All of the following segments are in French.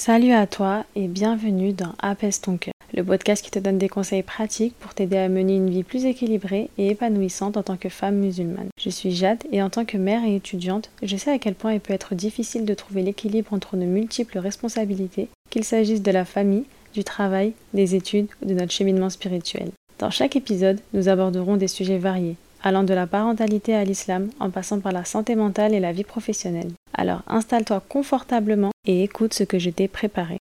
Salut à toi et bienvenue dans Apaise ton cœur, le podcast qui te donne des conseils pratiques pour t'aider à mener une vie plus équilibrée et épanouissante en tant que femme musulmane. Je suis Jade et en tant que mère et étudiante, je sais à quel point il peut être difficile de trouver l'équilibre entre nos multiples responsabilités, qu'il s'agisse de la famille, du travail, des études ou de notre cheminement spirituel. Dans chaque épisode, nous aborderons des sujets variés, allant de la parentalité à l'islam en passant par la santé mentale et la vie professionnelle. Alors installe-toi confortablement et écoute ce que je t'ai préparé.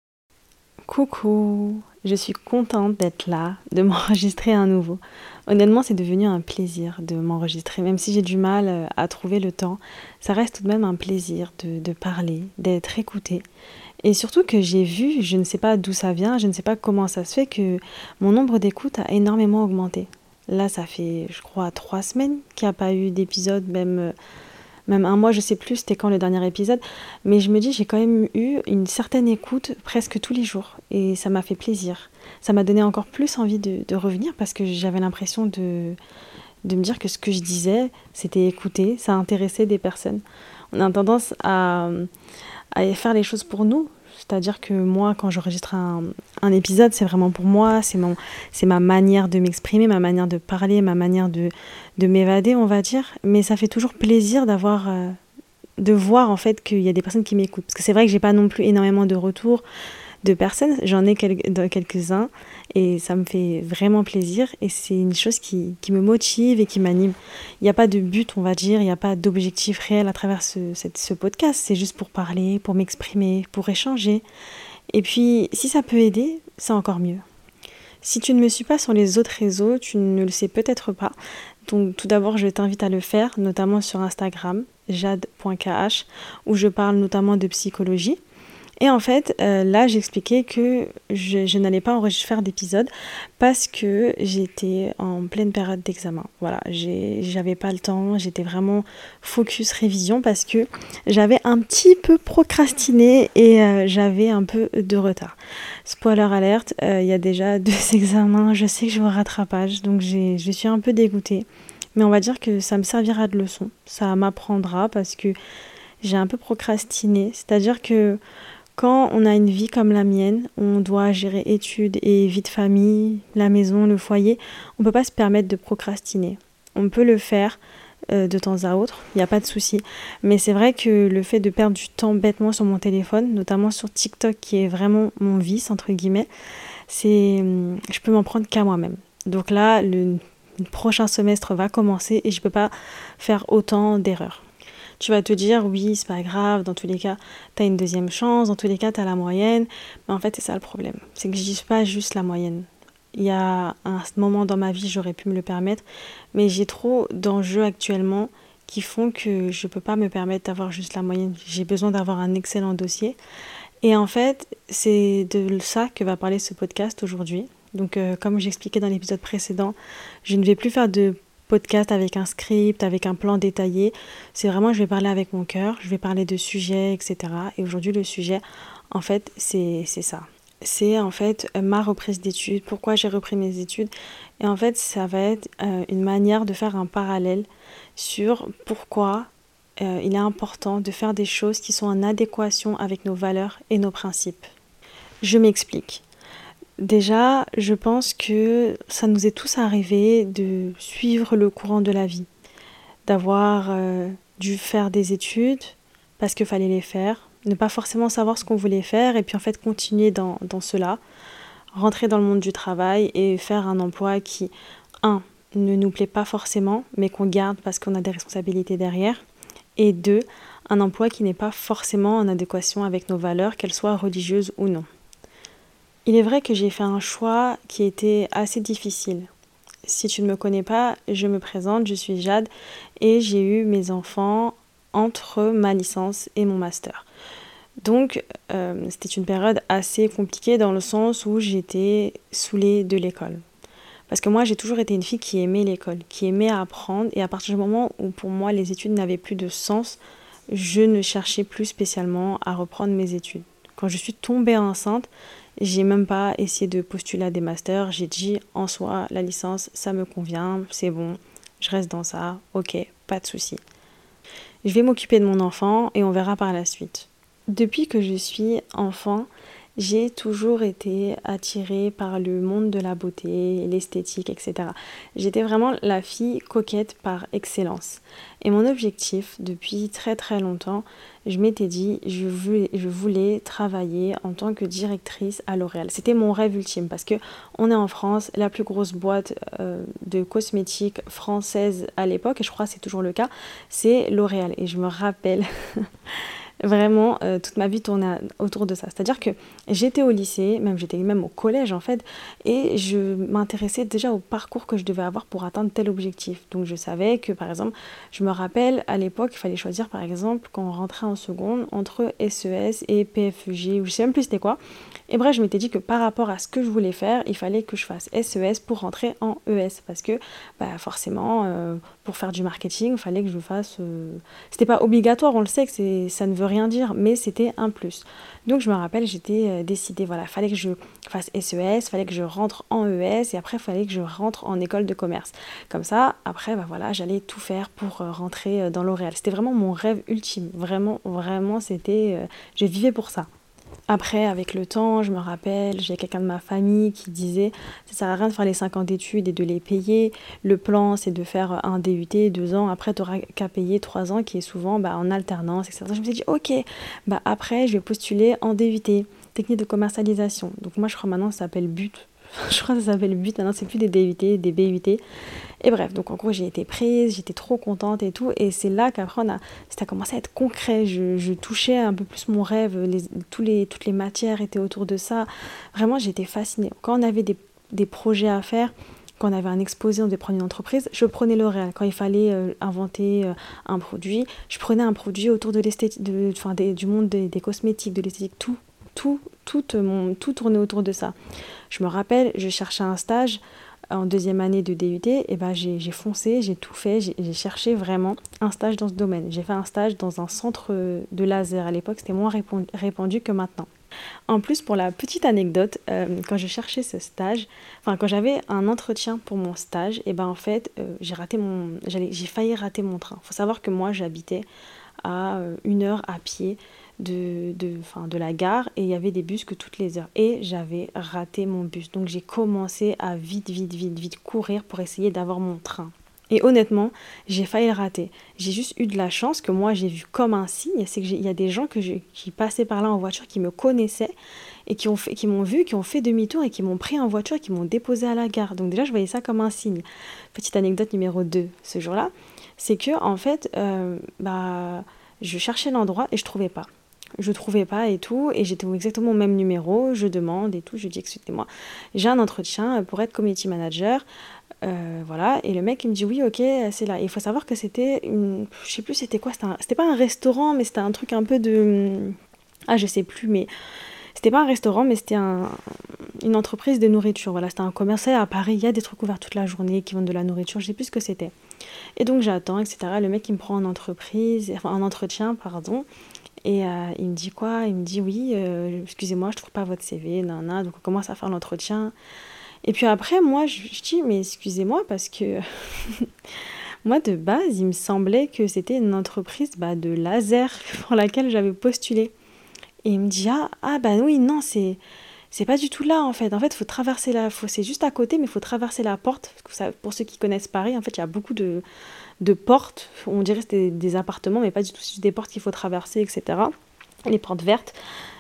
Coucou, je suis contente d'être là, de m'enregistrer à nouveau. Honnêtement, c'est devenu un plaisir de m'enregistrer, même si j'ai du mal euh, à trouver le temps. Ça reste tout de même un plaisir de, parler, d'être écoutée. Et surtout que j'ai vu, je ne sais pas d'où ça vient, je ne sais pas comment ça se fait, que mon nombre d'écoutes a énormément augmenté. Là, ça fait, je crois, trois semaines qu'il n'y a pas eu d'épisode, même, euh, même un mois, je sais plus c'était quand le dernier épisode. Mais je me dis, j'ai quand même eu une certaine écoute presque tous les jours. Et ça m'a fait plaisir. Ça m'a donné encore plus envie de, de revenir parce que j'avais l'impression de, de me dire que ce que je disais, c'était écouté, ça intéressait des personnes. On a tendance à, à faire les choses pour nous, c'est-à-dire que moi, quand j'enregistre un, un, épisode, c'est vraiment pour moi, c'est ma manière de m'exprimer, ma manière de parler, ma manière de, de m'évader, on va dire. Mais ça fait toujours plaisir d'avoir, euh, de voir en fait qu'il y a des personnes qui m'écoutent. Parce que c'est vrai que j'ai pas non plus énormément de retours de personnes, j'en ai quelques-uns et ça me fait vraiment plaisir et c'est une chose qui, qui, me motive et qui m'anime. Il n'y a pas de but, on va dire, il n'y a pas d'objectif réel à travers ce, ce podcast, c'est juste pour parler, pour m'exprimer, pour échanger. Et puis, si ça peut aider, c'est encore mieux. Si tu ne me suis pas sur les autres réseaux, tu ne le sais peut-être pas. Donc tout d'abord, je t'invite à le faire, notamment sur Instagram, jade.kh, où je parle notamment de psychologie. Et en fait, euh, là, j'expliquais que je, n'allais pas enregistrer d'épisode parce que j'étais en pleine période d'examen. Voilà, j'avais pas le temps, j'étais vraiment focus révision parce que j'avais un petit peu procrastiné et euh, j'avais un peu de retard. Spoiler alerte, euh, il y a déjà deux examens, je sais que je vais rattrapage, donc je suis un peu dégoûtée. Mais on va dire que ça me servira de leçon, ça m'apprendra parce que j'ai un peu procrastiné. C'est-à-dire que quand on a une vie comme la mienne, on doit gérer études et vie de famille, la maison, le foyer, on ne peut pas se permettre de procrastiner. On peut le faire euh, de temps à autre, il n'y a pas de souci. Mais c'est vrai que le fait de perdre du temps bêtement sur mon téléphone, notamment sur TikTok qui est vraiment mon vice, entre guillemets, c'est, je peux m'en prendre qu'à moi-même. Donc là, le prochain semestre va commencer et je ne peux pas faire autant d'erreurs. Tu vas te dire, oui, c'est pas grave, dans tous les cas, tu as une deuxième chance, dans tous les cas, tu as la moyenne. Mais en fait, c'est ça le problème. C'est que je dis pas juste la moyenne. Il y a un moment dans ma vie, j'aurais pu me le permettre, mais j'ai trop d'enjeux actuellement qui font que je peux pas me permettre d'avoir juste la moyenne. J'ai besoin d'avoir un excellent dossier. Et en fait, c'est de ça que va parler ce podcast aujourd'hui. Donc, euh, comme j'expliquais dans l'épisode précédent, je ne vais plus faire de podcast avec un script, avec un plan détaillé. C'est vraiment, je vais parler avec mon cœur, je vais parler de sujets, etc. Et aujourd'hui, le sujet, en fait, c'est ça. C'est en fait ma reprise d'études, pourquoi j'ai repris mes études. Et en fait, ça va être euh, une manière de faire un parallèle sur pourquoi euh, il est important de faire des choses qui sont en adéquation avec nos valeurs et nos principes. Je m'explique. Déjà, je pense que ça nous est tous arrivé de suivre le courant de la vie, d'avoir euh, dû faire des études parce qu'il fallait les faire, ne pas forcément savoir ce qu'on voulait faire et puis en fait continuer dans, dans cela, rentrer dans le monde du travail et faire un emploi qui, un, ne nous plaît pas forcément, mais qu'on garde parce qu'on a des responsabilités derrière, et deux, un emploi qui n'est pas forcément en adéquation avec nos valeurs, qu'elles soient religieuses ou non. Il est vrai que j'ai fait un choix qui était assez difficile. Si tu ne me connais pas, je me présente, je suis Jade et j'ai eu mes enfants entre ma licence et mon master. Donc euh, c'était une période assez compliquée dans le sens où j'étais saoulée de l'école. Parce que moi j'ai toujours été une fille qui aimait l'école, qui aimait apprendre et à partir du moment où pour moi les études n'avaient plus de sens, je ne cherchais plus spécialement à reprendre mes études. Quand je suis tombée enceinte, j'ai même pas essayé de postuler à des masters. J'ai dit en soi, la licence, ça me convient, c'est bon, je reste dans ça, ok, pas de souci. Je vais m'occuper de mon enfant et on verra par la suite. Depuis que je suis enfant, j'ai toujours été attirée par le monde de la beauté, l'esthétique, etc. J'étais vraiment la fille coquette par excellence. Et mon objectif, depuis très très longtemps, je m'étais dit, je voulais, travailler en tant que directrice à L'Oréal. C'était mon rêve ultime parce que on est en France, la plus grosse boîte euh, de cosmétiques française à l'époque, et je crois que c'est toujours le cas, c'est L'Oréal. Et je me rappelle Vraiment, euh, toute ma vie tournait autour de ça. C'est-à-dire que j'étais au lycée, même j'étais même au collège en fait, et je m'intéressais déjà au parcours que je devais avoir pour atteindre tel objectif. Donc je savais que par exemple, je me rappelle à l'époque, il fallait choisir par exemple quand on rentrait en seconde entre SES e et PFJ, ou je sais même plus c'était quoi. Et bref, je m'étais dit que par rapport à ce que je voulais faire, il fallait que je fasse SES e pour rentrer en ES parce que bah, forcément, euh, pour faire du marketing, il fallait que je fasse. Euh, c'était pas obligatoire, on le sait que ça ne veut rien dire, mais c'était un plus. Donc je me rappelle, j'étais euh, décidée, voilà, fallait que je fasse SES, e fallait que je rentre en ES et après fallait que je rentre en école de commerce. Comme ça, après, bah voilà, j'allais tout faire pour rentrer dans L'Oréal. C'était vraiment mon rêve ultime. Vraiment, vraiment, c'était. je vivais pour ça. Après, avec le temps, je me rappelle, j'ai quelqu'un de ma famille qui disait ça sert à rien de faire les 5 ans d'études et de les payer. Le plan, c'est de faire un DUT, deux ans. Après, tu n'auras qu'à payer trois ans, qui est souvent bah, en alternance, etc. Je me suis dit, ok, bah, après, je vais postuler en DUT, technique de commercialisation. Donc, moi, je crois maintenant, ça s'appelle BUT. Je crois que ça s'appelle BUT. Maintenant, c'est plus des DUT, des BUT. Et bref, donc en gros, j'ai été prise, j'étais trop contente et tout. Et c'est là qu'après, a, ça a commencé à être concret. Je, touchais un peu plus mon rêve. Les, tous les, toutes les matières étaient autour de ça. Vraiment, j'étais fascinée. Quand on avait des, des projets à faire, quand on avait un exposé, on devait prendre une entreprise, je prenais L'Oréal. Quand il fallait euh, inventer euh, un produit, je prenais un produit autour de l'esthétique, de, enfin, du monde des, des cosmétiques, de l'esthétique, tout, tout, tout, mon, tout tournait autour de ça. Je me rappelle, je cherchais un stage en deuxième année de DUT, et ben j'ai foncé, j'ai tout fait, j'ai cherché vraiment un stage dans ce domaine. J'ai fait un stage dans un centre de laser. À l'époque, c'était moins répandu que maintenant. En plus, pour la petite anecdote, euh, quand je cherchais ce stage, enfin quand j'avais un entretien pour mon stage, et ben en fait, euh, j'ai raté mon, j'ai failli rater mon train. Faut savoir que moi, j'habitais à euh, une heure à pied de, de, de la gare et il y avait des bus que toutes les heures. Et j'avais raté mon bus. Donc j'ai commencé à vite, vite, vite, vite courir pour essayer d'avoir mon train. Et honnêtement, j'ai failli le rater. J'ai juste eu de la chance que moi j'ai vu comme un signe, c'est qu'il y a des gens que qui passaient par là en voiture qui me connaissaient et qui, ont fait, qui m'ont vu, qui ont fait demi-tour et qui m'ont pris en voiture et qui m'ont déposé à la gare. Donc déjà je voyais ça comme un signe. Petite anecdote numéro 2 ce jour-là, c'est que en fait, euh, bah, je cherchais l'endroit et je trouvais pas je trouvais pas et tout, et j'étais exactement au même numéro, je demande et tout, je dis excusez-moi, j'ai un entretien pour être community manager, euh, voilà, et le mec il me dit oui ok c'est là, il faut savoir que c'était une, je sais plus c'était quoi, c'était pas un restaurant mais c'était un truc un peu de, ah je sais plus mais c'était pas un restaurant, mais c'était un, une entreprise de nourriture. Voilà, c'était un commercial à Paris. Il y a des trucs ouverts toute la journée qui vendent de la nourriture. Je sais plus ce que c'était. Et donc j'attends, etc. Le mec il me prend en entreprise, en entretien, pardon. Et euh, il me dit quoi? Il me dit oui, euh, excusez-moi, je trouve pas votre CV, nan, Donc on commence à faire l'entretien. Et puis après, moi, je, dis mais excusez-moi parce que moi de base, il me semblait que c'était une entreprise bah, de laser pour laquelle j'avais postulé. Et il me dit ah, ah bah oui, non, c'est c'est pas du tout là en fait. En fait, faut traverser la. C'est juste à côté, mais il faut traverser la porte. pour ceux qui connaissent Paris, en fait, il y a beaucoup de, de portes. On dirait que c'était des appartements, mais pas du tout. C'est des portes qu'il faut traverser, etc. Les portes vertes.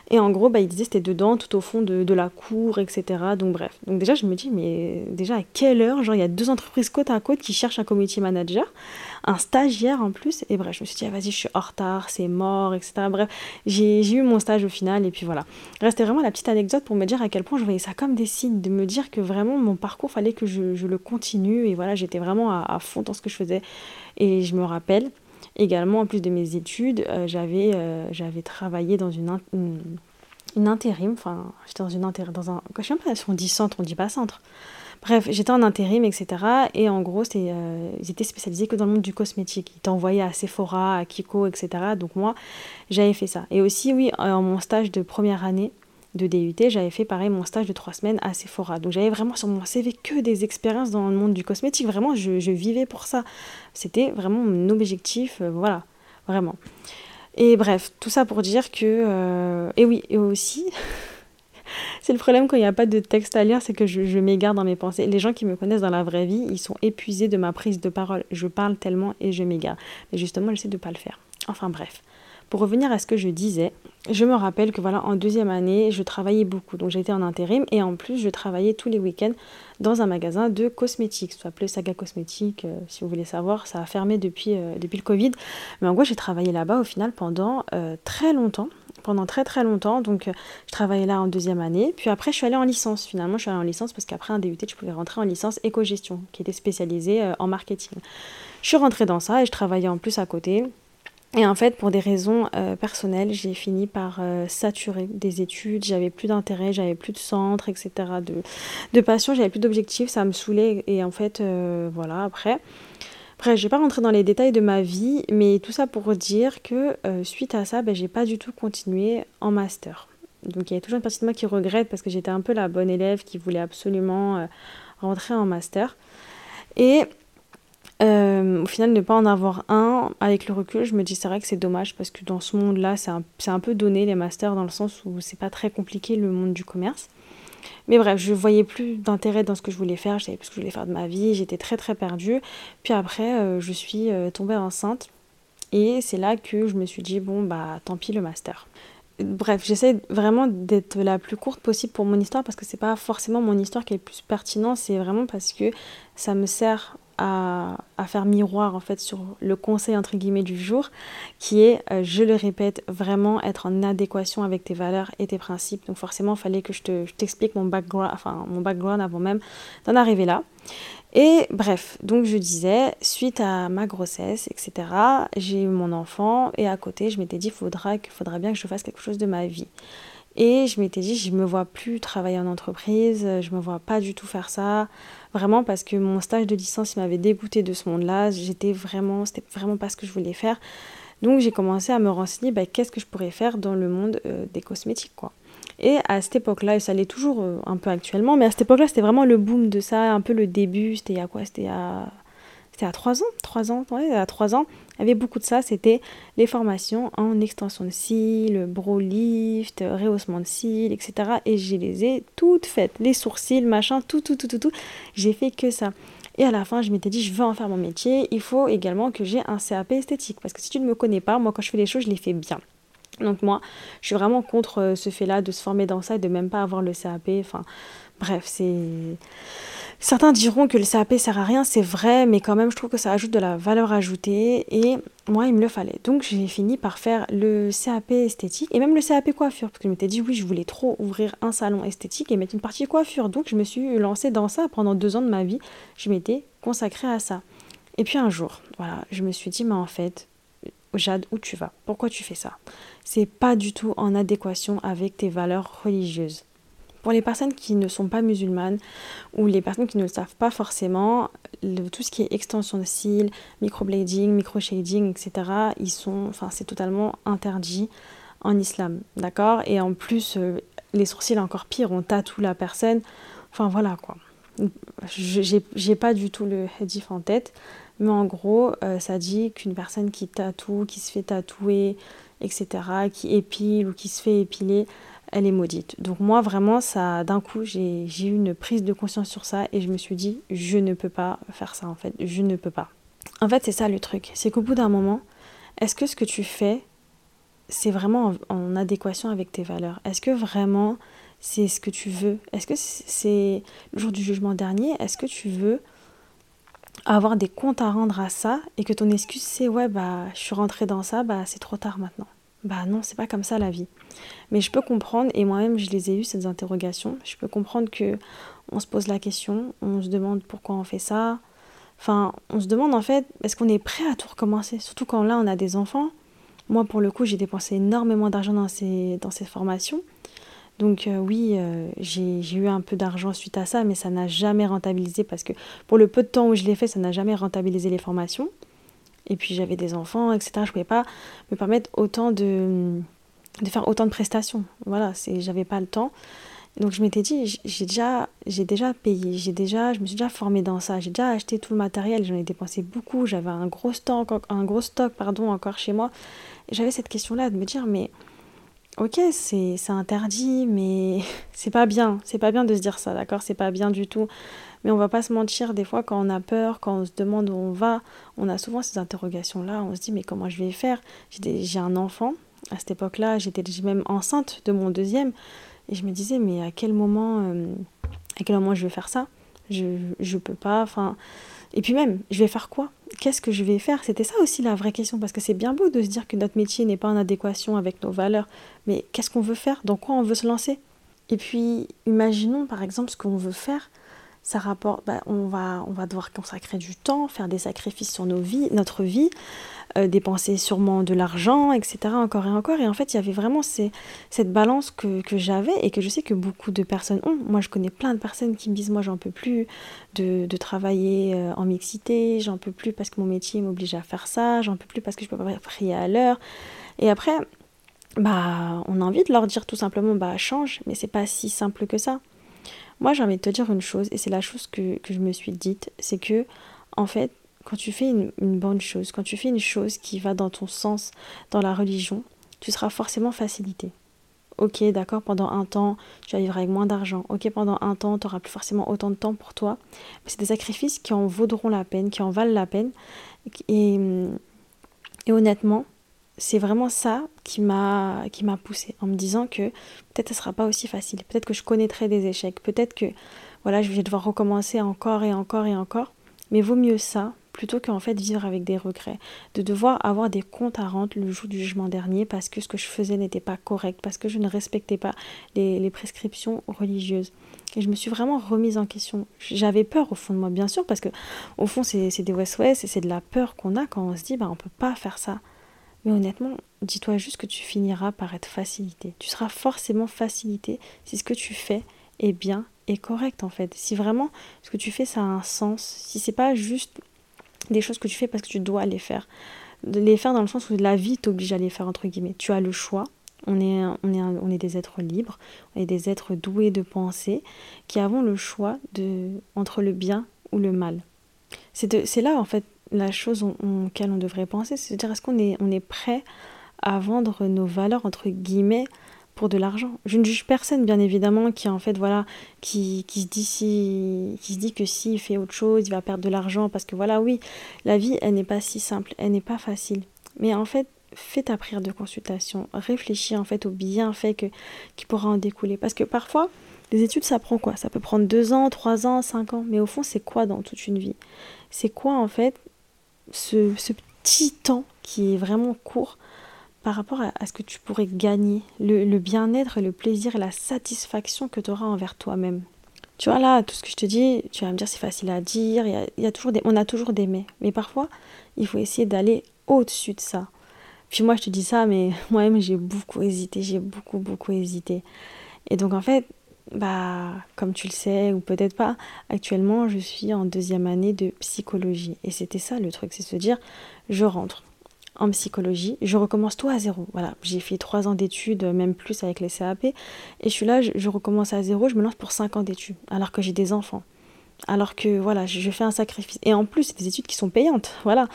Et en gros, bah, il disait c'était dedans, tout au fond de, la cour, etc. Donc bref. Donc déjà, je me dis, mais déjà à quelle heure Genre, il y a deux entreprises côte à côte qui cherchent un community manager, un stagiaire en plus. Et bref, je me suis dit, ah, vas-y, je suis en retard, c'est mort, etc. Bref, j'ai eu mon stage au final. Et puis voilà. Restait vraiment la petite anecdote pour me dire à quel point je voyais ça comme des signes, de me dire que vraiment mon parcours, fallait que je, le continue. Et voilà, j'étais vraiment à fond dans ce que je faisais. Et je me rappelle, Également, en plus de mes études, euh, j'avais, euh, j'avais travaillé dans une, une, intérim, enfin, j'étais dans une intérim, dans un, je sais pas si on dit centre, on dit pas centre. Bref, j'étais en intérim, etc. Et en gros, c'était, euh, ils étaient spécialisés que dans le monde du cosmétique. Ils t'envoyaient à Sephora, à Kiko, etc. Donc moi, j'avais fait ça. Et aussi, oui, en mon stage de première année, de DUT, j'avais fait pareil mon stage de trois semaines à Sephora. Donc j'avais vraiment sur mon CV que des expériences dans le monde du cosmétique. Vraiment, je, vivais pour ça. C'était vraiment mon objectif, euh, voilà, vraiment. Et bref, tout ça pour dire que... Euh, et oui, et aussi, c'est le problème quand il n'y a pas de texte à lire, c'est que je, je m'égare dans mes pensées. Les gens qui me connaissent dans la vraie vie, ils sont épuisés de ma prise de parole. Je parle tellement et je m'égare. Mais justement, j'essaie de ne pas le faire. Enfin bref. Pour revenir à ce que je disais, je me rappelle que voilà, en deuxième année, je travaillais beaucoup. Donc j'étais en intérim et en plus, je travaillais tous les week-ends dans un magasin de cosmétiques, soit appelé Saga Cosmétiques, euh, si vous voulez savoir. Ça a fermé depuis, euh, depuis le Covid. Mais en gros, j'ai travaillé là-bas au final pendant euh, très longtemps pendant très très longtemps. Donc je travaillais là en deuxième année. Puis après je suis allée en licence. Finalement je suis allée en licence parce qu'après un DUT je pouvais rentrer en licence éco-gestion qui était spécialisée en marketing. Je suis rentrée dans ça et je travaillais en plus à côté. Et en fait, pour des raisons euh, personnelles, j'ai fini par euh, saturer des études. J'avais plus d'intérêt, j'avais plus de centre, etc. De, de passion, j'avais plus d'objectifs, ça me saoulait. Et en fait, euh, voilà, après. Après, je vais pas rentrer dans les détails de ma vie, mais tout ça pour dire que suite à ça, ben, j'ai pas du tout continué en master. Donc il y a toujours une partie de moi qui regrette parce que j'étais un peu la bonne élève qui voulait absolument rentrer en master. Et euh, au final, ne pas en avoir un, avec le recul, je me dis c'est vrai que c'est dommage parce que dans ce monde-là, c'est un, un, peu donné les masters dans le sens où c'est pas très compliqué le monde du commerce. Mais bref, je voyais plus d'intérêt dans ce que je voulais faire, je savais plus ce que je voulais faire de ma vie, j'étais très très perdue. Puis après, euh, je suis euh, tombée enceinte et c'est là que je me suis dit bon bah tant pis le master. Bref, j'essaie vraiment d'être la plus courte possible pour mon histoire parce que c'est pas forcément mon histoire qui est le plus pertinent, c'est vraiment parce que ça me sert à, faire miroir en fait sur le conseil entre guillemets du jour qui est, euh, je le répète, vraiment être en adéquation avec tes valeurs et tes principes. Donc forcément, il fallait que je t'explique mon, background, enfin, mon background avant même d'en arriver là. Et bref, donc je disais, suite à ma grossesse, etc., j'ai eu mon enfant et à côté, je m'étais dit, faudra, faudra bien que je fasse quelque chose de ma vie. Et je m'étais dit, je me vois plus travailler en entreprise, je me vois pas du tout faire ça. Vraiment parce que mon stage de licence, il m'avait dégoûté de ce monde-là. J'étais vraiment, c'était vraiment pas ce que je voulais faire. Donc j'ai commencé à me renseigner, bah, qu'est-ce que je pourrais faire dans le monde euh, des cosmétiques, quoi. Et à cette époque-là, et ça l'est toujours euh, un peu actuellement, mais à cette époque-là, c'était vraiment le boom de ça, un peu le début. C'était a quoi? C'était à c'était à 3 ans, 3 ans, ouais, à 3 ans, il y avait beaucoup de ça, c'était les formations en extension de cils, brow lift, rehaussement de cils, etc. Et je les ai toutes faites, les sourcils, machin, tout, tout, tout, tout, tout. J'ai fait que ça. Et à la fin, je m'étais dit, je veux en faire mon métier, il faut également que j'ai un CAP esthétique. Parce que si tu ne me connais pas, moi, quand je fais les choses, je les fais bien. Donc moi, je suis vraiment contre euh, ce fait-là de se former dans ça et de même pas avoir le CAP. Enfin, bref, c'est Certains diront que le CAP sert à rien, c'est vrai, mais quand même, je trouve que ça ajoute de la valeur ajoutée et moi, il me le fallait. Donc, j'ai fini par faire le CAP esthétique et même le CAP coiffure, parce que je m'étais dit, oui, je voulais trop ouvrir un salon esthétique et mettre une partie coiffure. Donc, je me suis lancée dans ça pendant deux ans de ma vie. Je m'étais consacrée à ça. Et puis un jour, voilà, je me suis dit, mais en fait, Jade, où tu vas? Pourquoi tu fais ça? C'est pas du tout en adéquation avec tes valeurs religieuses. Pour les personnes qui ne sont pas musulmanes ou les personnes qui ne le savent pas forcément, tout ce qui est extension de cils, microblading, microshading, etc., ils sont, enfin, c'est totalement interdit en islam, d'accord? Et en plus, euh, les sourcils encore pire, on tatoue la personne. Enfin voilà quoi. J'ai pas du tout le hadith en tête, mais en gros, euh, ça dit qu'une personne qui tatoue, qui se fait tatouer, etc., qui épile ou qui se fait épiler, elle est maudite. Donc moi vraiment ça d'un coup j'ai eu une prise de conscience sur ça et je me suis dit je ne peux pas faire ça en fait, je ne peux pas. En fait c'est ça le truc, c'est qu'au bout d'un moment, est-ce que ce que tu fais c'est vraiment en, adéquation avec tes valeurs? Est-ce que vraiment c'est ce que tu veux? Est-ce que c'est le jour du jugement dernier Est-ce que tu veux avoir des comptes à rendre à ça et que ton excuse c'est ouais bah je suis rentrée dans ça, bah c'est trop tard maintenant bah non, c'est pas comme ça la vie. Mais je peux comprendre, et moi-même je les ai eues, ces interrogations. Je peux comprendre que on se pose la question, on se demande pourquoi on fait ça. Enfin, on se demande en fait, est-ce qu'on est prêt à tout recommencer? Surtout quand là on a des enfants. Moi pour le coup, j'ai dépensé énormément d'argent dans ces, dans ces formations. Donc euh, oui, euh, j'ai eu un peu d'argent suite à ça, mais ça n'a jamais rentabilisé parce que pour le peu de temps où je l'ai fait, ça n'a jamais rentabilisé les formations. Et puis j'avais des enfants, etc. Je ne pouvais pas me permettre autant de, de faire autant de prestations. Voilà, j'avais pas le temps. Donc je m'étais dit, j'ai déjà, j'ai déjà payé, j'ai déjà, je me suis déjà formée dans ça, j'ai déjà acheté tout le matériel, j'en ai dépensé beaucoup, j'avais un gros stock, un gros stock pardon, encore chez moi. J'avais cette question-là de me dire, mais ok, c'est interdit, mais c'est pas bien, c'est pas bien de se dire ça, d'accord? C'est pas bien du tout. Mais on va pas se mentir, des fois quand on a peur, quand on se demande où on va, on a souvent ces interrogations-là, on se dit, mais comment je vais faire? J'ai un enfant, à cette époque-là, j'étais même enceinte de mon deuxième. Et je me disais, mais à quel moment, euh, à quel moment je vais faire ça? Je ne peux pas. Et puis même, je vais faire quoi? Qu'est-ce que je vais faire? C'était ça aussi la vraie question, parce que c'est bien beau de se dire que notre métier n'est pas en adéquation avec nos valeurs, mais qu'est-ce qu'on veut faire? Dans quoi on veut se lancer? Et puis, imaginons par exemple ce qu'on veut faire. Ça rapporte, bah, on, va, on va devoir consacrer du temps, faire des sacrifices sur nos vies, notre vie. Euh, dépenser sûrement de l'argent, etc. Encore et encore. Et en fait, il y avait vraiment cette balance que, j'avais et que je sais que beaucoup de personnes ont. Moi, je connais plein de personnes qui me disent, moi, j'en peux plus de, travailler euh, en mixité, j'en peux plus parce que mon métier m'oblige à faire ça, j'en peux plus parce que je peux pas prier à l'heure. Et après, bah, on a envie de leur dire tout simplement, bah, change, mais c'est pas si simple que ça. Moi, j'ai envie de te dire une chose, et c'est la chose que, que je me suis dite, c'est que, en fait, quand tu fais une, bonne chose, quand tu fais une chose qui va dans ton sens, dans la religion, tu seras forcément facilité. Ok, d'accord, pendant un temps, tu vas vivre avec moins d'argent. Ok, pendant un temps, tu n'auras plus forcément autant de temps pour toi. Mais c'est des sacrifices qui en vaudront la peine, qui en valent la peine. Et, et honnêtement, c'est vraiment ça qui m'a qui m'a poussé en me disant que peut-être ce sera pas aussi facile, peut-être que je connaîtrai des échecs, peut-être que voilà, je vais devoir recommencer encore et encore et encore, mais vaut mieux ça plutôt qu'en fait vivre avec des regrets, de devoir avoir des comptes à rendre le jour du jugement dernier parce que ce que je faisais n'était pas correct, parce que je ne respectais pas les, prescriptions religieuses. Et je me suis vraiment remise en question. J'avais peur au fond de moi, bien sûr, parce que au fond c'est des West-West et c'est de la peur qu'on a quand on se dit bah on peut pas faire ça. Mais honnêtement, dis-toi juste que tu finiras par être facilité. Tu seras forcément facilité si ce que tu fais est bien et correct en fait. Si vraiment ce que tu fais ça a un sens, si c'est pas juste des choses que tu fais parce que tu dois les faire. Les faire dans le sens où la vie t'oblige à les faire, entre guillemets. Tu as le choix. On est, on, est on est des êtres libres, on est des êtres doués de pensée qui avons le choix de, entre le bien ou le mal. C'est là, en fait, la chose en, laquelle on devrait penser, c'est de dire est-ce qu'on est, on est prêt à vendre nos valeurs, entre guillemets, pour de l'argent? Je ne juge personne, bien évidemment, qui en fait, voilà, qui, qui se dit si, qui se dit que s'il fait autre chose, il va perdre de l'argent, parce que voilà, oui, la vie, elle n'est pas si simple, elle n'est pas facile. Mais en fait, fais ta prière de consultation, réfléchis en fait aux bienfaits que, qui pourra en découler. Parce que parfois, les études, ça prend quoi? Ça peut prendre deux ans, trois ans, cinq ans. Mais au fond, c'est quoi dans toute une vie? C'est quoi en fait ce, ce petit temps qui est vraiment court par rapport à, ce que tu pourrais gagner, le, bien-être, le plaisir et la satisfaction que tu auras envers toi-même. Tu vois là, tout ce que je te dis, tu vas me dire c'est facile à dire, y a, toujours des, on a toujours des mais. Mais parfois, il faut essayer d'aller au-dessus de ça. Puis moi, je te dis ça, mais moi-même, j'ai beaucoup hésité, j'ai beaucoup, beaucoup hésité. Et donc, en fait, bah, comme tu le sais, ou peut-être pas, actuellement, je suis en deuxième année de psychologie. Et c'était ça le truc, c'est se dire, je rentre en psychologie. Je recommence tout à zéro. Voilà, j'ai fait trois ans d'études, même plus avec les CAP. Et je suis là, je, recommence à zéro, je me lance pour cinq ans d'études, alors que j'ai des enfants. Alors que voilà, je, fais un sacrifice. Et en plus, c'est des études qui sont payantes. Voilà,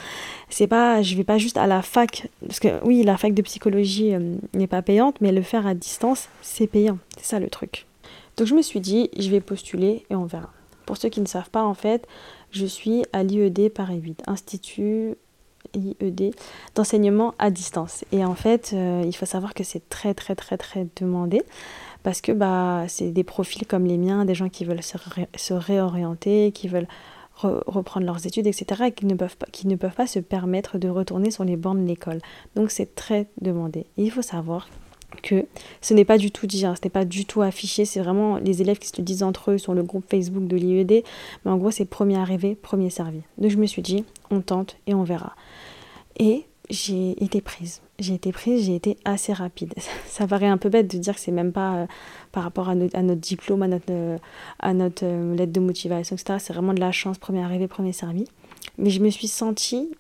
c'est pas, je vais pas juste à la fac, parce que oui, la fac de psychologie euh, n'est pas payante, mais le faire à distance, c'est payant. C'est ça le truc. Donc je me suis dit, je vais postuler et on verra. Pour ceux qui ne savent pas, en fait, je suis à l'IED Paris 8, Institut IED, d'enseignement à distance. Et en fait, euh, il faut savoir que c'est très très très très demandé parce que bah, c'est des profils comme les miens, des gens qui veulent se, réorienter, qui veulent reprendre leurs études, etc. et qui ne, peuvent pas, qui ne peuvent pas se permettre de retourner sur les bancs de l'école. Donc c'est très demandé. il faut savoir que ce n'est pas du tout dit, hein, ce n'est pas du tout affiché, c'est vraiment les élèves qui se disent entre eux sur le groupe Facebook de l'IED, mais en gros c'est premier arrivé, premier servi. Donc je me suis dit, on tente et on verra. Et j'ai été prise. J'ai été prise, j'ai été assez rapide. Ça paraît un peu bête de dire que c'est même pas euh, par rapport à, à, notre diplôme, à notre, euh, à notre euh, lettre de motivation, etc. C'est vraiment de la chance, premier arrivé, premier servi. Mais je me suis sentie,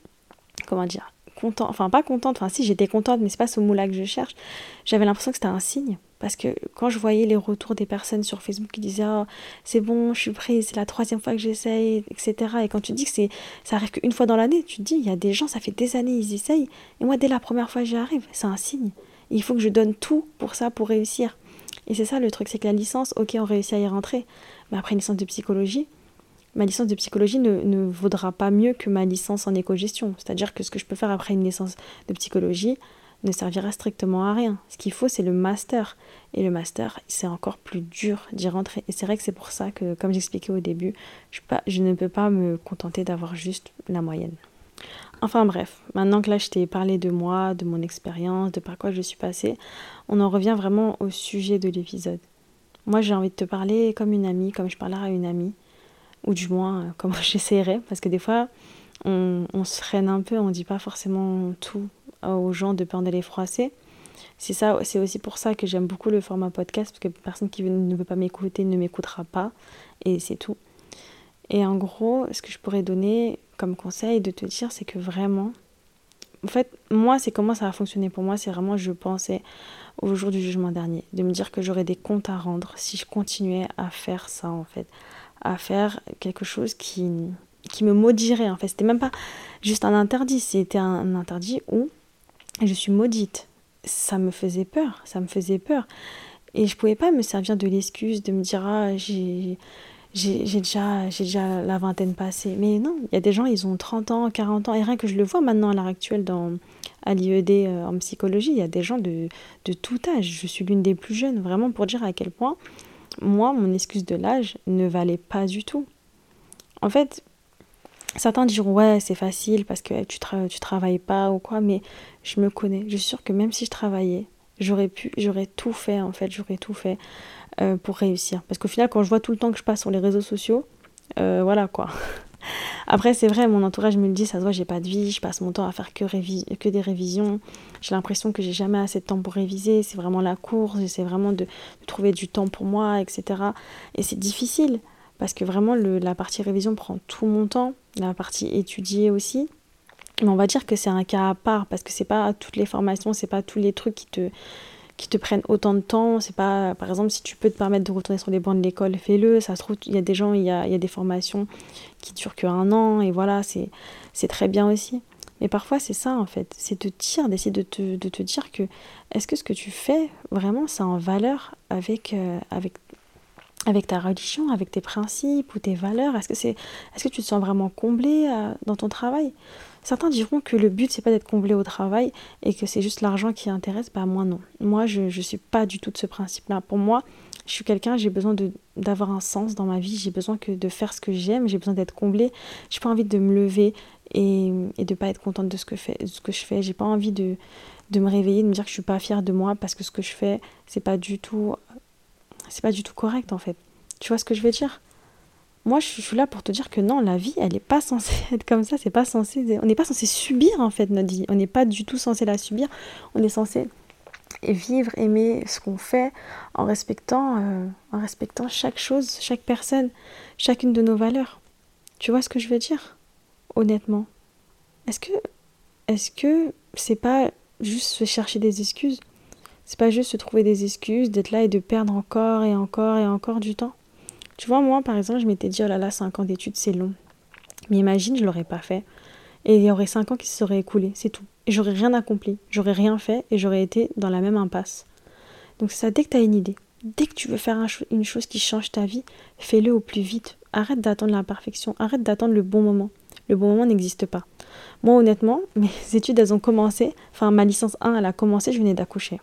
comment dire, contente, enfin pas contente, enfin si j'étais contente, mais c'est pas ce mot-là que je cherche. J'avais l'impression que c'était un signe. Parce que quand je voyais les retours des personnes sur Facebook qui disaient oh, c'est bon, je suis prise, c'est la troisième fois que j'essaye, etc. Et quand tu dis que c'est ça arrive qu'une fois dans l'année, tu te dis il y a des gens, ça fait des années, ils essayent. Et moi, dès la première fois j'y arrive, c'est un signe. il faut que je donne tout pour ça, pour réussir. Et c'est ça le truc, c'est que la licence, ok, on réussit à y rentrer. Mais après une licence de psychologie, ma licence de psychologie ne, ne vaudra pas mieux que ma licence en éco-gestion. C'est-à-dire que ce que je peux faire après une licence de psychologie, ne servira strictement à rien. Ce qu'il faut, c'est le master. Et le master, c'est encore plus dur d'y rentrer. Et c'est vrai que c'est pour ça que, comme j'expliquais au début, je, pas, je ne peux pas me contenter d'avoir juste la moyenne. Enfin bref, maintenant que là je t'ai parlé de moi, de mon expérience, de par quoi je suis passée, on en revient vraiment au sujet de l'épisode. Moi j'ai envie de te parler comme une amie, comme je parlerai à une amie, ou du moins euh, comme j'essaierai, parce que des fois on, on se freine un peu, on dit pas forcément tout aux gens de peur de les froisser. C'est ça, c'est aussi pour ça que j'aime beaucoup le format podcast, parce que personne qui ne veut pas m'écouter ne m'écoutera pas, et c'est tout. Et en gros, ce que je pourrais donner comme conseil de te dire, c'est que vraiment, en fait, moi, c'est comment ça a fonctionné pour moi, c'est vraiment, je pensais au jour du jugement dernier, de me dire que j'aurais des comptes à rendre si je continuais à faire ça, en fait, à faire quelque chose qui, qui me maudirait, en fait. C'était même pas juste un interdit, c'était un interdit où je suis maudite. Ça me faisait peur, ça me faisait peur. Et je pouvais pas me servir de l'excuse de me dire ah j'ai j'ai déjà, déjà la vingtaine passée. Mais non, il y a des gens, ils ont 30 ans, 40 ans. Et rien que je le vois maintenant à l'heure actuelle dans, à l'IED euh, en psychologie, il y a des gens de, de tout âge. Je suis l'une des plus jeunes, vraiment pour dire à quel point, moi, mon excuse de l'âge ne valait pas du tout. En fait, Certains diront ouais c'est facile parce que tu, travailles pas ou quoi, mais je me connais. Je suis sûre que même si je travaillais, j'aurais pu, j'aurais tout fait en fait, j'aurais tout fait euh, pour réussir. Parce qu'au final, quand je vois tout le temps que je passe sur les réseaux sociaux, euh, voilà quoi. Après, c'est vrai, mon entourage me le dit, ça se voit, j'ai pas de vie, je passe mon temps à faire que, que des révisions. J'ai l'impression que j'ai jamais assez de temps pour réviser, c'est vraiment la course, j'essaie vraiment de, trouver du temps pour moi, etc. Et c'est difficile parce que vraiment la partie révision prend tout mon temps, la partie étudier aussi. Mais on va dire que c'est un cas à part parce que c'est pas toutes les formations, c'est pas tous les trucs qui te qui te prennent autant de temps. C'est pas, par exemple, si tu peux te permettre de retourner sur les bancs de l'école, fais-le. Ça se trouve, il y a des gens, il y a, y a des formations qui durent qu'un an, et voilà, c'est, c'est très bien aussi. Mais parfois, c'est ça, en fait. C'est te dire, d'essayer de te, de te dire que est-ce que ce que tu fais, vraiment, ça en valeur avec, euh, avec avec ta religion, avec tes principes ou tes valeurs Est-ce que, est-ce que tu te sens vraiment comblé euh, dans ton travail? Certains diront que le but, c'est pas d'être comblé au travail et que c'est juste l'argent qui intéresse. Bah, moi, non. Moi, je ne suis pas du tout de ce principe-là. Pour moi, je suis quelqu'un, j'ai besoin d'avoir un sens dans ma vie, j'ai besoin que de faire ce que j'aime, j'ai besoin d'être comblé. J'ai pas envie de me lever et, et de pas être contente de ce que, fait, de ce que je fais. J'ai pas envie de, de me réveiller, de me dire que je suis pas fière de moi parce que ce que je fais, c'est pas du tout c'est pas du tout correct en fait. Tu vois ce que je veux dire? Moi, je suis là pour te dire que non, la vie, elle n'est pas censée être comme ça. C'est pas censé, on n'est pas censé subir en fait notre vie. On n'est pas du tout censé la subir. On est censé vivre, aimer ce qu'on fait en respectant, euh, en respectant chaque chose, chaque personne, chacune de nos valeurs. Tu vois ce que je veux dire? Honnêtement. Est-ce que, est-ce que c'est pas juste se chercher des excuses? C'est pas juste se trouver des excuses, d'être là et de perdre encore et encore et encore du temps. Tu vois, moi, par exemple, je m'étais dit, oh là là, 5 ans d'études, c'est long. Mais imagine, je l'aurais pas fait. Et il y aurait 5 ans qui se seraient écoulés, c'est tout. Et j'aurais rien accompli, j'aurais rien fait et j'aurais été dans la même impasse. Donc ça, dès que tu as une idée, dès que tu veux faire une chose qui change ta vie, fais-le au plus vite. Arrête d'attendre la perfection, arrête d'attendre le bon moment. Le bon moment n'existe pas. Moi, honnêtement, mes études, elles ont commencé, enfin ma licence 1, elle a commencé, je venais d'accoucher.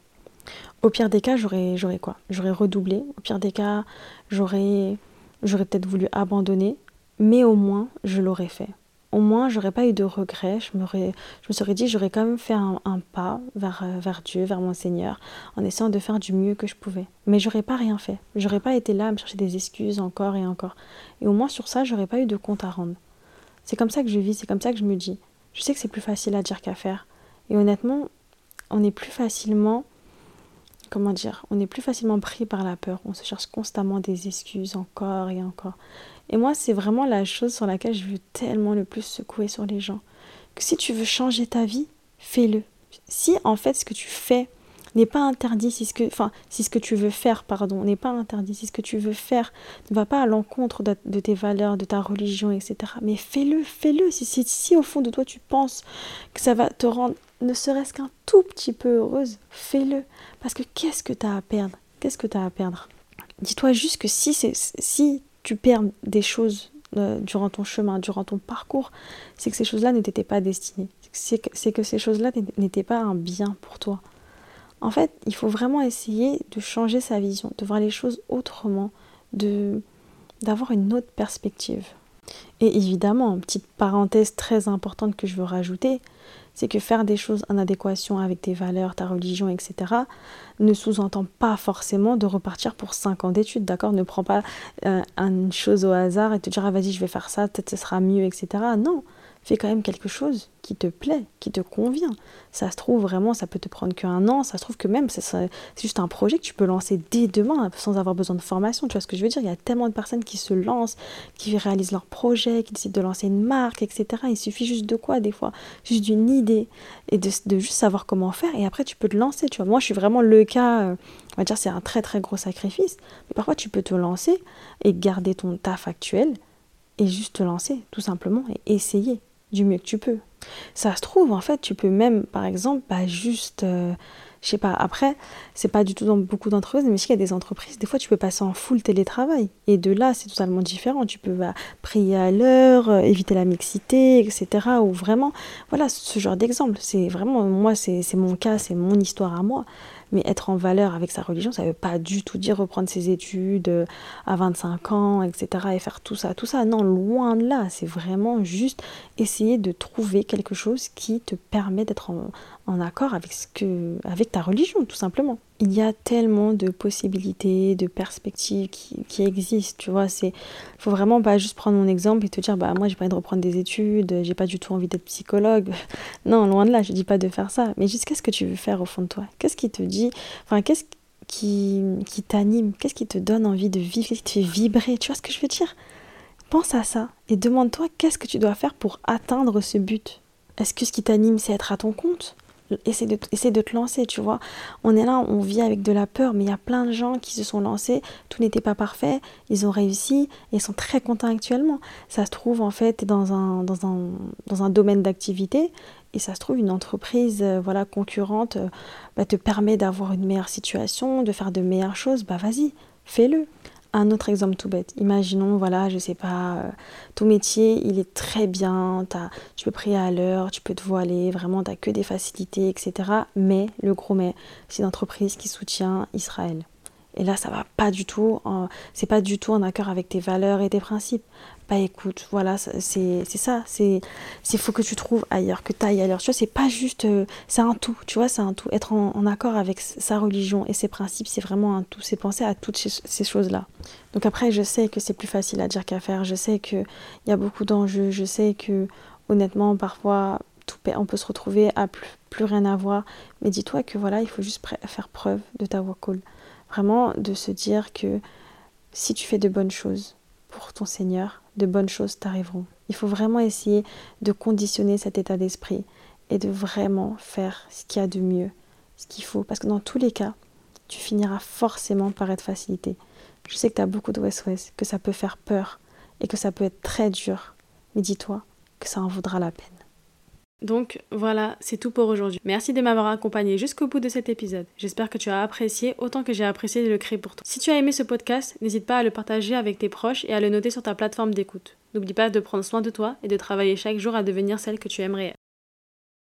Au pire des cas, j'aurais, quoi? J'aurais redoublé. Au pire des cas, j'aurais, peut-être voulu abandonner. Mais au moins, je l'aurais fait. Au moins, j'aurais pas eu de regrets. Je, je me serais dit, j'aurais quand même fait un, pas vers, vers Dieu, vers mon Seigneur, en essayant de faire du mieux que je pouvais. Mais j'aurais pas rien fait. J'aurais pas été là à me chercher des excuses encore et encore. Et au moins sur ça, j'aurais pas eu de compte à rendre. C'est comme ça que je vis, c'est comme ça que je me dis. Je sais que c'est plus facile à dire qu'à faire. Et honnêtement, on est plus facilement comment dire, on est plus facilement pris par la peur. On se cherche constamment des excuses encore et encore. Et moi, c'est vraiment la chose sur laquelle je veux tellement le plus secouer sur les gens. Que si tu veux changer ta vie, fais-le. Si en fait ce que tu fais n'est pas interdit si ce que, enfin, si ce que tu veux faire, pardon, n'est pas interdit, si ce que tu veux faire ne va pas à l'encontre de, tes valeurs, de ta religion, etc. Mais fais-le, fais-le. Si, si, si au fond de toi tu penses que ça va te rendre ne serait-ce qu'un tout petit peu heureuse, fais-le. Parce que qu'est-ce que tu as à perdre? Qu'est-ce que à perdre? Dis-toi juste que si, si tu perds des choses euh, durant ton chemin, durant ton parcours, c'est que ces choses-là n'étaient pas destinées. C'est que, que ces choses-là n'étaient pas un bien pour toi. En fait, il faut vraiment essayer de changer sa vision, de voir les choses autrement, de d'avoir une autre perspective. Et évidemment, petite parenthèse très importante que je veux rajouter, c'est que faire des choses en adéquation avec tes valeurs, ta religion, etc., ne sous-entend pas forcément de repartir pour 5 ans d'études, d'accord? Ne prends pas euh, une chose au hasard et te dire, ah, vas-y, je vais faire ça, peut-être ce sera mieux, etc. Non, fais quand même quelque chose qui te plaît, qui te convient. Ça se trouve vraiment, ça peut te prendre qu'un an, ça se trouve que même c'est juste un projet que tu peux lancer dès demain sans avoir besoin de formation. Tu vois ce que je veux dire? Il y a tellement de personnes qui se lancent, qui réalisent leurs projets, qui décident de lancer une marque, etc. Il suffit juste de quoi des fois? Juste d'une idée et de, juste savoir comment faire et après tu peux te lancer. Tu vois, moi je suis vraiment le cas, euh, on va dire c'est un très très gros sacrifice, mais parfois tu peux te lancer et garder ton taf actuel et juste te lancer tout simplement et essayer du mieux que tu peux. Ça se trouve, en fait, tu peux même, par exemple, pas juste, euh, je sais pas, après, c'est pas du tout dans beaucoup d'entreprises, mais s'il y a des entreprises, des fois, tu peux passer en full télétravail. Et de là, c'est totalement différent. Tu peux bah, prier à l'heure, euh, éviter la mixité, etc. Ou vraiment, voilà, ce genre d'exemple. C'est vraiment, moi, c'est mon cas, c'est mon histoire à moi. Mais être en valeur avec sa religion, ça ne veut pas du tout dire reprendre ses études euh, à 25 ans, etc. et faire tout ça, tout ça. Non, loin de là. C'est vraiment juste essayer de trouver quelque chose qui te permet d'être en, en accord avec, ce que, avec ta religion, tout simplement. Il y a tellement de possibilités, de perspectives qui, qui existent, tu vois. Il faut vraiment pas juste prendre mon exemple et te dire, bah moi j'ai pas envie de reprendre des études, j'ai pas du tout envie d'être psychologue. non, loin de là, je dis pas de faire ça. Mais juste qu'est-ce que tu veux faire au fond de toi? Qu'est-ce qui te dit, enfin, qu'est-ce qui, qui t'anime? Qu'est-ce qui te donne envie de vivre? Qu'est-ce qui te fait vibrer? Tu vois ce que je veux dire? Pense à ça et demande-toi qu'est-ce que tu dois faire pour atteindre ce but? Est-ce que ce qui t'anime, c'est être à ton compte? Essaie de, de te lancer, tu vois. On est là, on vit avec de la peur, mais il y a plein de gens qui se sont lancés, tout n'était pas parfait, ils ont réussi et ils sont très contents actuellement. Ça se trouve en fait dans un, dans un, dans un domaine d'activité et ça se trouve une entreprise euh, voilà concurrente euh, bah, te permet d'avoir une meilleure situation, de faire de meilleures choses, bah vas-y, fais-le. Un autre exemple tout bête. Imaginons, voilà, je sais pas, euh, ton métier, il est très bien, as, tu peux prier à l'heure, tu peux te voiler, vraiment, tu que des facilités, etc. Mais, le gros mais, c'est une entreprise qui soutient Israël. Et là, ça va pas du tout, c'est pas du tout en accord avec tes valeurs et tes principes bah écoute, voilà, c'est ça, c'est il faut que tu trouves ailleurs, que tu ailles ailleurs. Tu vois, c'est pas juste, euh, c'est un tout, tu vois, c'est un tout. Être en, accord avec sa religion et ses principes, c'est vraiment un tout. C'est penser à toutes ces, choses-là. Donc après, je sais que c'est plus facile à dire qu'à faire. Je sais qu'il y a beaucoup d'enjeux. Je sais que, honnêtement, parfois, on peut se retrouver à plus, plus rien avoir. Mais dis-toi que voilà, il faut juste faire preuve de ta voix cool. Vraiment, de se dire que si tu fais de bonnes choses pour ton Seigneur, de bonnes choses t'arriveront. Il faut vraiment essayer de conditionner cet état d'esprit et de vraiment faire ce qu'il y a de mieux, ce qu'il faut. Parce que dans tous les cas, tu finiras forcément par être facilité. Je sais que tu as beaucoup de West-West, que ça peut faire peur et que ça peut être très dur. Mais dis-toi que ça en vaudra la peine. Donc voilà, c'est tout pour aujourd'hui. Merci de m'avoir accompagné jusqu'au bout de cet épisode. J'espère que tu as apprécié autant que j'ai apprécié de le créer pour toi. Si tu as aimé ce podcast, n'hésite pas à le partager avec tes proches et à le noter sur ta plateforme d'écoute. N'oublie pas de prendre soin de toi et de travailler chaque jour à devenir celle que tu aimerais.